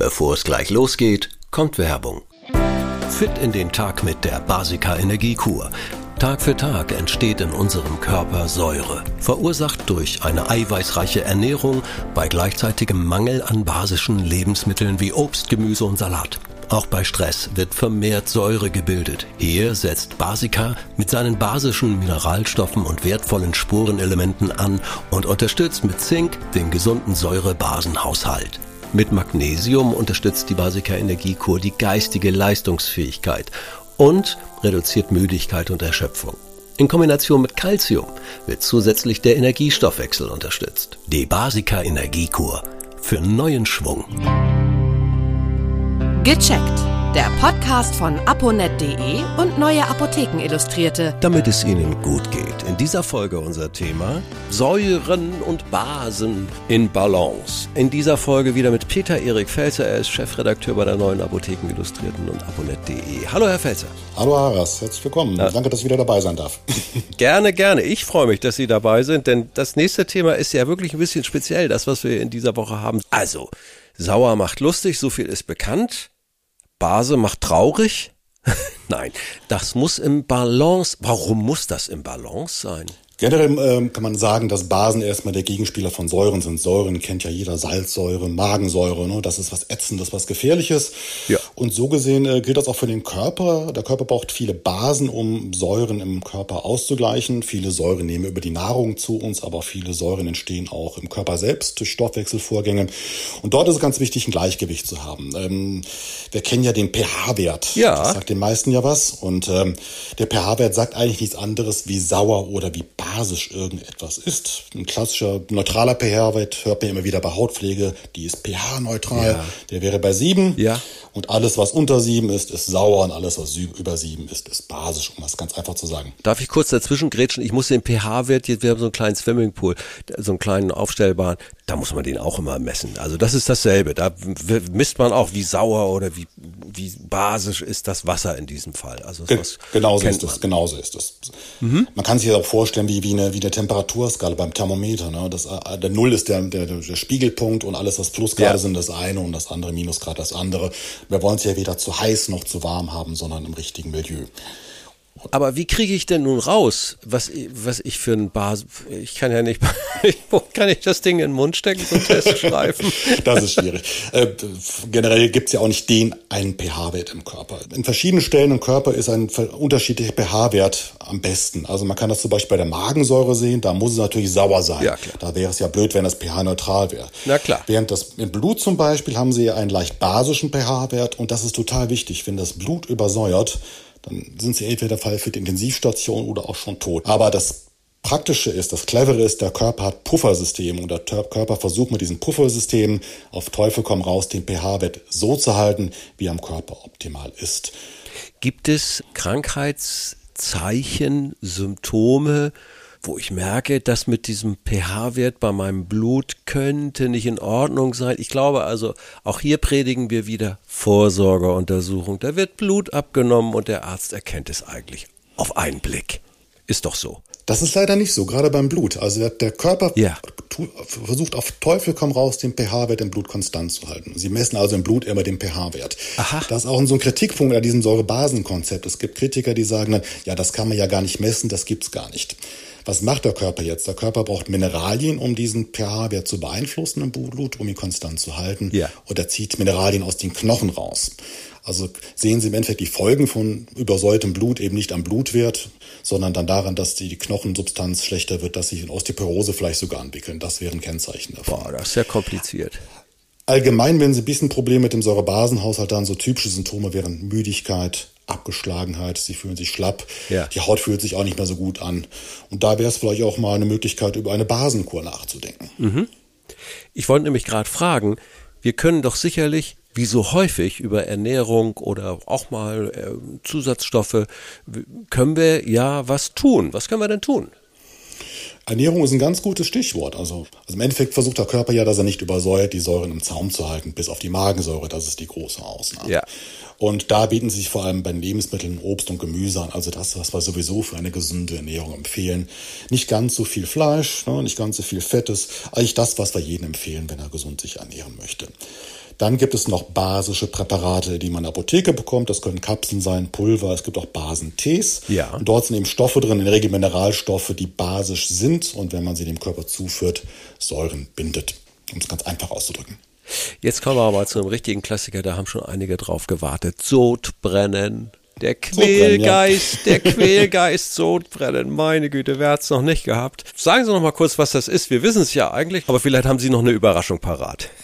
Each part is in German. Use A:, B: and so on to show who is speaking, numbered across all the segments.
A: Bevor es gleich losgeht, kommt Werbung. Fit in den Tag mit der Basica Energiekur. Tag für Tag entsteht in unserem Körper Säure, verursacht durch eine eiweißreiche Ernährung bei gleichzeitigem Mangel an basischen Lebensmitteln wie Obst, Gemüse und Salat. Auch bei Stress wird vermehrt Säure gebildet. Hier setzt Basica mit seinen basischen Mineralstoffen und wertvollen Spurenelementen an und unterstützt mit Zink den gesunden Säurebasenhaushalt. Mit Magnesium unterstützt die Basica Energiekur die geistige Leistungsfähigkeit und reduziert Müdigkeit und Erschöpfung. In Kombination mit Calcium wird zusätzlich der Energiestoffwechsel unterstützt. Die Basica Energiekur für neuen Schwung.
B: Gecheckt. Der Podcast von aponet.de und Neue Apotheken Illustrierte.
A: Damit es Ihnen gut geht. In dieser Folge unser Thema Säuren und Basen in Balance. In dieser Folge wieder mit Peter Erik Felzer. Er ist Chefredakteur bei der Neuen Apotheken Illustrierten und aponet.de. Hallo Herr Felzer.
C: Hallo Haras, herzlich willkommen. Ja. Danke, dass ich wieder dabei sein darf.
A: Gerne, gerne. Ich freue mich, dass Sie dabei sind, denn das nächste Thema ist ja wirklich ein bisschen speziell, das, was wir in dieser Woche haben. Also, Sauer macht lustig, so viel ist bekannt. Base macht traurig? Nein, das muss im Balance. Warum muss das im Balance sein?
C: Generell ähm, kann man sagen, dass Basen erstmal der Gegenspieler von Säuren sind. Säuren kennt ja jeder, Salzsäure, Magensäure, ne? das ist was Ätzendes, was Gefährliches. Ja. Und so gesehen äh, gilt das auch für den Körper. Der Körper braucht viele Basen, um Säuren im Körper auszugleichen. Viele Säuren nehmen über die Nahrung zu uns, aber viele Säuren entstehen auch im Körper selbst durch Stoffwechselvorgänge. Und dort ist es ganz wichtig, ein Gleichgewicht zu haben. Ähm, wir kennen ja den pH-Wert. Ja. Das sagt den meisten ja was. Und ähm, der pH-Wert sagt eigentlich nichts anderes wie sauer oder wie basisch basisch irgendetwas ist. Ein klassischer neutraler pH-Wert hört man immer wieder bei Hautpflege, die ist pH-neutral. Ja. Der wäre bei 7. Ja. Und alles, was unter 7 ist, ist sauer und alles, was über 7 ist, ist basisch, um das ganz einfach zu sagen.
A: Darf ich kurz dazwischen grätschen? Ich muss den pH-Wert, wir haben so einen kleinen Swimmingpool, so einen kleinen aufstellbaren, da muss man den auch immer messen. Also das ist dasselbe. Da misst man auch, wie sauer oder wie, wie basisch ist das Wasser in diesem Fall. Also
C: Ge genauso ist es, genauso ist es. Mhm. Man kann sich das auch vorstellen, wie, wie eine, wie eine Temperaturskala beim Thermometer. Ne? Das, äh, der Null ist der, der, der Spiegelpunkt und alles, was Plusgrade ja. sind, das eine und das andere Minusgrad das andere. Wir wollen es ja weder zu heiß noch zu warm haben, sondern im richtigen Milieu.
A: Aber wie kriege ich denn nun raus, was, was ich für ein Bas... Ich kann ja nicht... Wo kann ich das Ding in den Mund stecken, so einen Test schreiben?
C: das ist schwierig. Äh, generell gibt es ja auch nicht den einen pH-Wert im Körper. In verschiedenen Stellen im Körper ist ein unterschiedlicher pH-Wert am besten. Also man kann das zum Beispiel bei der Magensäure sehen, da muss es natürlich sauer sein. Ja, klar. Da wäre es ja blöd, wenn das pH neutral wäre.
A: Na klar.
C: Während das im Blut zum Beispiel haben sie ja einen leicht basischen pH-Wert und das ist total wichtig. Wenn das Blut übersäuert, dann sind sie entweder Fall für die Intensivstation oder auch schon tot. Aber das Praktische ist, das Clevere ist, der Körper hat Puffersysteme und der Körper versucht mit diesen Puffersystemen auf Teufel komm raus den pH-Wert so zu halten, wie am Körper optimal ist.
A: Gibt es Krankheitszeichen, Symptome, wo ich merke, dass mit diesem pH-Wert bei meinem Blut könnte nicht in Ordnung sein. Ich glaube also, auch hier predigen wir wieder Vorsorgeuntersuchung. Da wird Blut abgenommen und der Arzt erkennt es eigentlich auf einen Blick. Ist doch so.
C: Das ist leider nicht so, gerade beim Blut. Also der, der Körper ja. versucht auf Teufel komm raus, den pH-Wert im Blut konstant zu halten. Sie messen also im Blut immer den pH-Wert. Das ist auch so ein Kritikpunkt an diesem Säurebasenkonzept. Es gibt Kritiker, die sagen dann, ja, das kann man ja gar nicht messen, das gibt's gar nicht. Was macht der Körper jetzt? Der Körper braucht Mineralien, um diesen pH-Wert zu beeinflussen im Blut, um ihn konstant zu halten. Ja. Und er zieht Mineralien aus den Knochen raus. Also sehen Sie im Endeffekt die Folgen von übersäuertem Blut eben nicht am Blutwert, sondern dann daran, dass die Knochensubstanz schlechter wird, dass sich eine Osteoporose vielleicht sogar entwickeln. Das wären Kennzeichen davon.
A: Boah, das ist ja kompliziert.
C: Allgemein, wenn Sie ein bisschen Probleme mit dem Säurebasenhaushalt haben, so typische Symptome wären Müdigkeit, Abgeschlagenheit, sie fühlen sich schlapp, ja. die Haut fühlt sich auch nicht mehr so gut an. Und da wäre es vielleicht auch mal eine Möglichkeit, über eine Basenkur nachzudenken.
A: Mhm. Ich wollte nämlich gerade fragen, wir können doch sicherlich, wie so häufig, über Ernährung oder auch mal äh, Zusatzstoffe, können wir ja was tun. Was können wir denn tun?
C: Ernährung ist ein ganz gutes Stichwort. Also, also im Endeffekt versucht der Körper ja, dass er nicht übersäuert, die Säuren im Zaum zu halten, bis auf die Magensäure. Das ist die große Ausnahme. Ja. Und da bieten sich vor allem bei Lebensmitteln Obst und Gemüse an, also das, was wir sowieso für eine gesunde Ernährung empfehlen. Nicht ganz so viel Fleisch, ne, nicht ganz so viel Fettes, eigentlich das, was wir jedem empfehlen, wenn er gesund sich ernähren möchte. Dann gibt es noch basische Präparate, die man in der Apotheke bekommt. Das können Kapseln sein, Pulver. Es gibt auch Basentees.
A: Ja.
C: Und dort sind eben Stoffe drin, in der Regel Mineralstoffe, die basisch sind und wenn man sie dem Körper zuführt, Säuren bindet. Um es ganz einfach auszudrücken.
A: Jetzt kommen wir aber zu einem richtigen Klassiker, da haben schon einige drauf gewartet. Sodbrennen. Der Quälgeist, ja. der Quälgeist Sodbrennen. Meine Güte, wer hat's noch nicht gehabt? Sagen Sie noch mal kurz, was das ist. Wir wissen es ja eigentlich, aber vielleicht haben Sie noch eine Überraschung parat.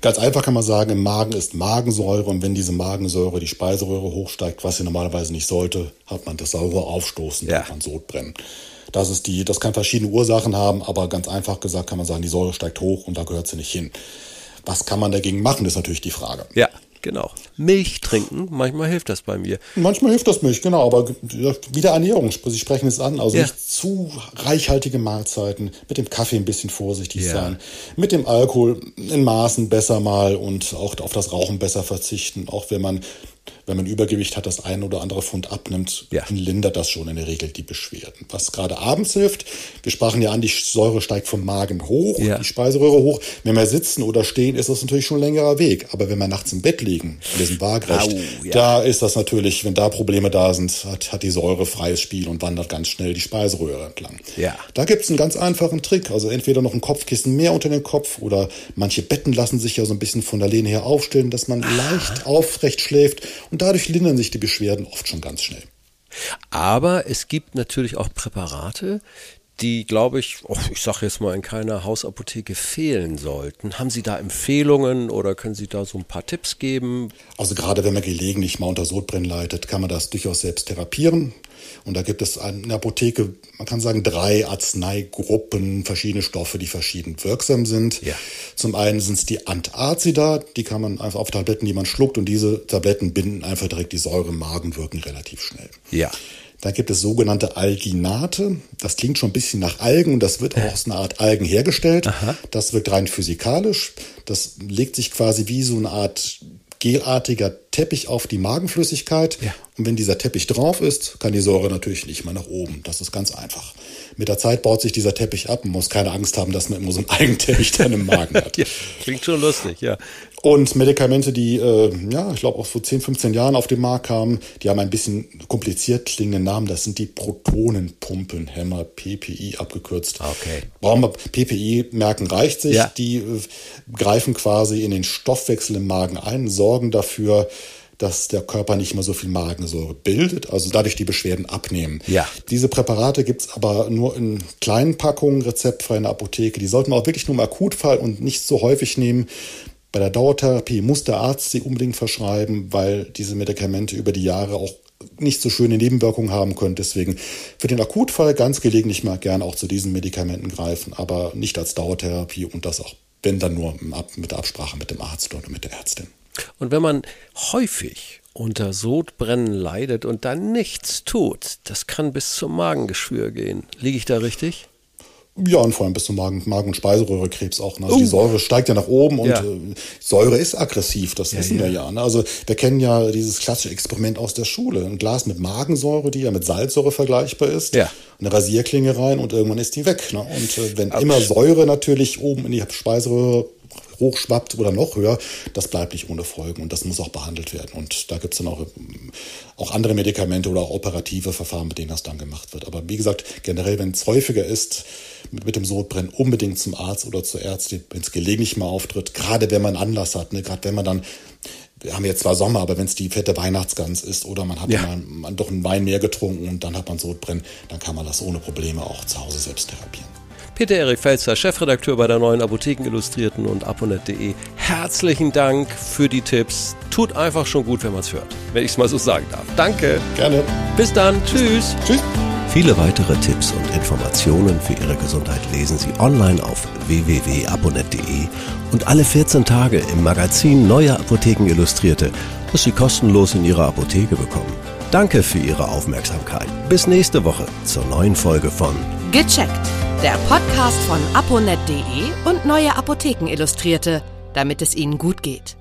C: Ganz einfach kann man sagen, im Magen ist Magensäure und wenn diese Magensäure die Speiseröhre hochsteigt, was sie normalerweise nicht sollte, hat man das saure Aufstoßen, ja. hat man Sodbrennen. Das ist die, das kann verschiedene Ursachen haben, aber ganz einfach gesagt kann man sagen, die Säure steigt hoch und da gehört sie nicht hin. Was kann man dagegen machen, ist natürlich die Frage.
A: Ja. Genau. Milch trinken, manchmal hilft das bei mir.
C: Manchmal hilft das Milch, genau, aber wieder Ernährung, Sie sprechen es an, also ja. nicht zu reichhaltige Mahlzeiten, mit dem Kaffee ein bisschen vorsichtig ja. sein, mit dem Alkohol in Maßen besser mal und auch auf das Rauchen besser verzichten, auch wenn man wenn man Übergewicht hat, das ein oder andere Pfund abnimmt, ja. lindert das schon in der Regel die Beschwerden. Was gerade abends hilft, wir sprachen ja an, die Säure steigt vom Magen hoch, ja. die Speiseröhre hoch. Wenn wir sitzen oder stehen, ist das natürlich schon ein längerer Weg. Aber wenn wir nachts im Bett liegen, in diesem Waagrecht, ja. da ist das natürlich, wenn da Probleme da sind, hat, hat die Säure freies Spiel und wandert ganz schnell die Speiseröhre entlang.
A: Ja.
C: Da gibt es einen ganz einfachen Trick. Also entweder noch ein Kopfkissen mehr unter den Kopf oder manche Betten lassen sich ja so ein bisschen von der Lehne her aufstellen, dass man ah. leicht aufrecht schläft und dadurch lindern sich die Beschwerden oft schon ganz schnell.
A: Aber es gibt natürlich auch Präparate, die, glaube ich, oh, ich sage jetzt mal, in keiner Hausapotheke fehlen sollten. Haben Sie da Empfehlungen oder können Sie da so ein paar Tipps geben?
C: Also gerade wenn man gelegentlich mal unter Sodbrennen leidet, kann man das durchaus selbst therapieren. Und da gibt es in der Apotheke, man kann sagen, drei Arzneigruppen, verschiedene Stoffe, die verschieden wirksam sind.
A: Ja.
C: Zum einen sind es die Antazida, die kann man einfach auf Tabletten, die man schluckt und diese Tabletten binden einfach direkt die Säure im Magen, wirken relativ schnell.
A: Ja.
C: Da gibt es sogenannte Alginate. Das klingt schon ein bisschen nach Algen und das wird auch aus einer Art Algen hergestellt. Aha. Das wirkt rein physikalisch. Das legt sich quasi wie so eine Art gelartiger Teppich auf die Magenflüssigkeit. Ja. Und wenn dieser Teppich drauf ist, kann die Säure natürlich nicht mehr nach oben. Das ist ganz einfach. Mit der Zeit baut sich dieser Teppich ab. Man muss keine Angst haben, dass man immer so einen Eigenteppich dann im Magen hat.
A: ja, klingt schon lustig, ja.
C: Und Medikamente, die, äh, ja, ich glaube auch vor 10, 15 Jahren auf den Markt kamen, die haben ein bisschen kompliziert klingenden Namen. Das sind die Protonenpumpenhämmer, PPI abgekürzt.
A: Okay.
C: Brauchen wir PPI merken, reicht sich. Ja. Die äh, greifen quasi in den Stoffwechsel im Magen ein, sorgen dafür, dass der Körper nicht mehr so viel Magensäure bildet, also dadurch die Beschwerden abnehmen.
A: Ja.
C: Diese Präparate gibt's aber nur in kleinen Packungen, rezeptfrei in der Apotheke. Die sollten man auch wirklich nur im Akutfall und nicht so häufig nehmen. Bei der Dauertherapie muss der Arzt sie unbedingt verschreiben, weil diese Medikamente über die Jahre auch nicht so schöne Nebenwirkungen haben können. Deswegen für den Akutfall ganz gelegentlich mal gern auch zu diesen Medikamenten greifen, aber nicht als Dauertherapie und das auch, wenn dann nur mit der Absprache mit dem Arzt oder mit der Ärztin.
A: Und wenn man häufig unter Sodbrennen leidet und dann nichts tut, das kann bis zum Magengeschwür gehen. Liege ich da richtig?
C: Ja, und vor allem bis zum Magen-, Magen und Speiseröhrekrebs auch. Ne? Also uh. die Säure steigt ja nach oben und ja. äh, Säure ist aggressiv, das ja, wissen ja. wir ja. Ne? Also wir kennen ja dieses klassische Experiment aus der Schule. Ein Glas mit Magensäure, die ja mit Salzsäure vergleichbar ist.
A: Ja.
C: Eine Rasierklinge rein und irgendwann ist die weg. Ne? Und äh, wenn Ouch. immer Säure natürlich oben in die Speiseröhre hochschwappt oder noch höher, das bleibt nicht ohne Folgen und das muss auch behandelt werden. Und da gibt es dann auch, auch andere Medikamente oder auch operative Verfahren, mit denen das dann gemacht wird. Aber wie gesagt, generell, wenn es häufiger ist, mit, mit dem Sodbrennen unbedingt zum Arzt oder zur Ärztin, wenn es gelegentlich mal auftritt, gerade wenn man Anlass hat, ne, gerade wenn man dann wir haben jetzt zwar Sommer, aber wenn es die fette Weihnachtsgans ist oder man hat ja. mal, man doch einen Wein mehr getrunken und dann hat man Sodbrennen, dann kann man das ohne Probleme auch zu Hause selbst therapieren.
A: Peter-Erik Felzer, Chefredakteur bei der neuen Apotheken Illustrierten und aponet.de. Herzlichen Dank für die Tipps. Tut einfach schon gut, wenn man es hört. Wenn ich es mal so sagen darf. Danke.
C: Gerne.
A: Bis dann. Tschüss.
C: Tschüss.
A: Viele weitere Tipps und Informationen für Ihre Gesundheit lesen Sie online auf www.aponet.de und alle 14 Tage im Magazin Neue Apotheken Illustrierte, das Sie kostenlos in Ihrer Apotheke bekommen. Danke für Ihre Aufmerksamkeit. Bis nächste Woche zur neuen Folge von
B: Gecheckt der Podcast von aponet.de und Neue Apotheken Illustrierte, damit es Ihnen gut geht.